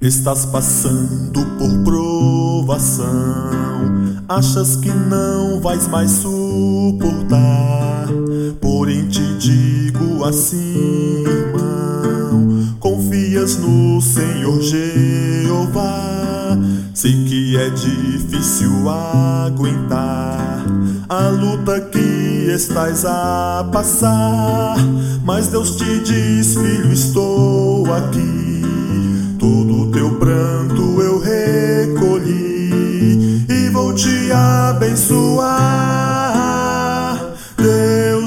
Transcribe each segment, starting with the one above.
Estás passando por provação, achas que não vais mais suportar. Porém te digo assim, irmão, confias no Senhor Jeová. Sei que é difícil aguentar a luta que estás a passar, mas Deus te diz, filho, estou aqui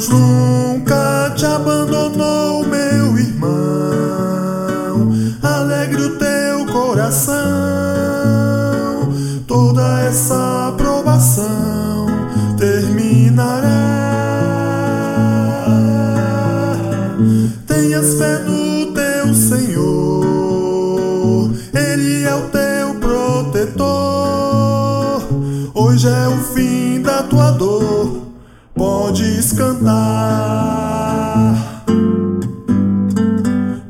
Deus nunca te abandonou, meu irmão. Alegre o teu coração. Toda essa provação terminará. Tenhas fé no teu Senhor. Ele é o teu protetor. Hoje é o fim da tua dor. Cantar.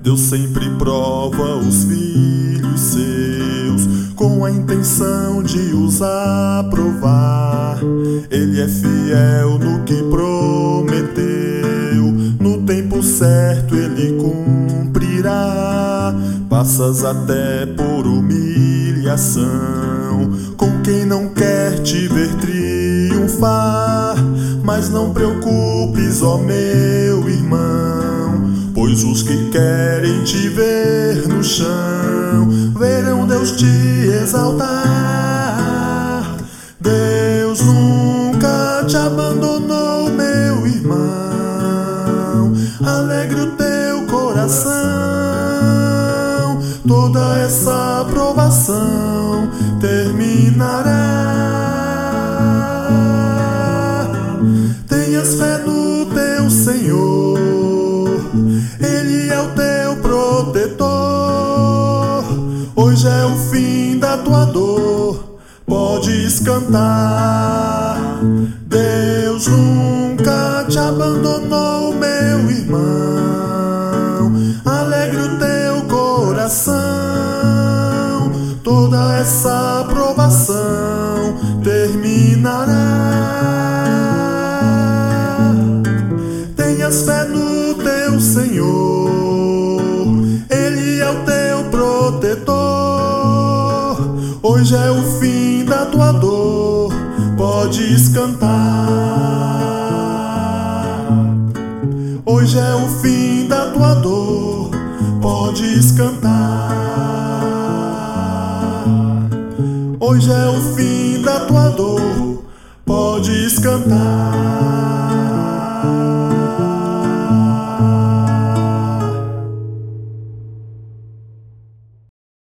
Deus sempre prova os filhos seus com a intenção de os aprovar. Ele é fiel no que prometeu, no tempo certo ele cumprirá. Passas até por humilhação com quem não quer te ver triunfar. Mas não preocupes, ó meu irmão, pois os que querem te ver no chão verão Deus te exaltar. Deus nunca te abandonou, meu irmão. Alegre o teu coração toda essa provação terminará. Podes cantar. Deus nunca te abandonou, meu irmão. Alegre o teu coração toda essa provação terminará. Tenhas fé no teu Senhor, Ele é o teu protetor. Hoje é o fim tua dor, podes cantar. Hoje é o fim da tua dor, podes cantar. Hoje é o fim da tua dor, podes cantar.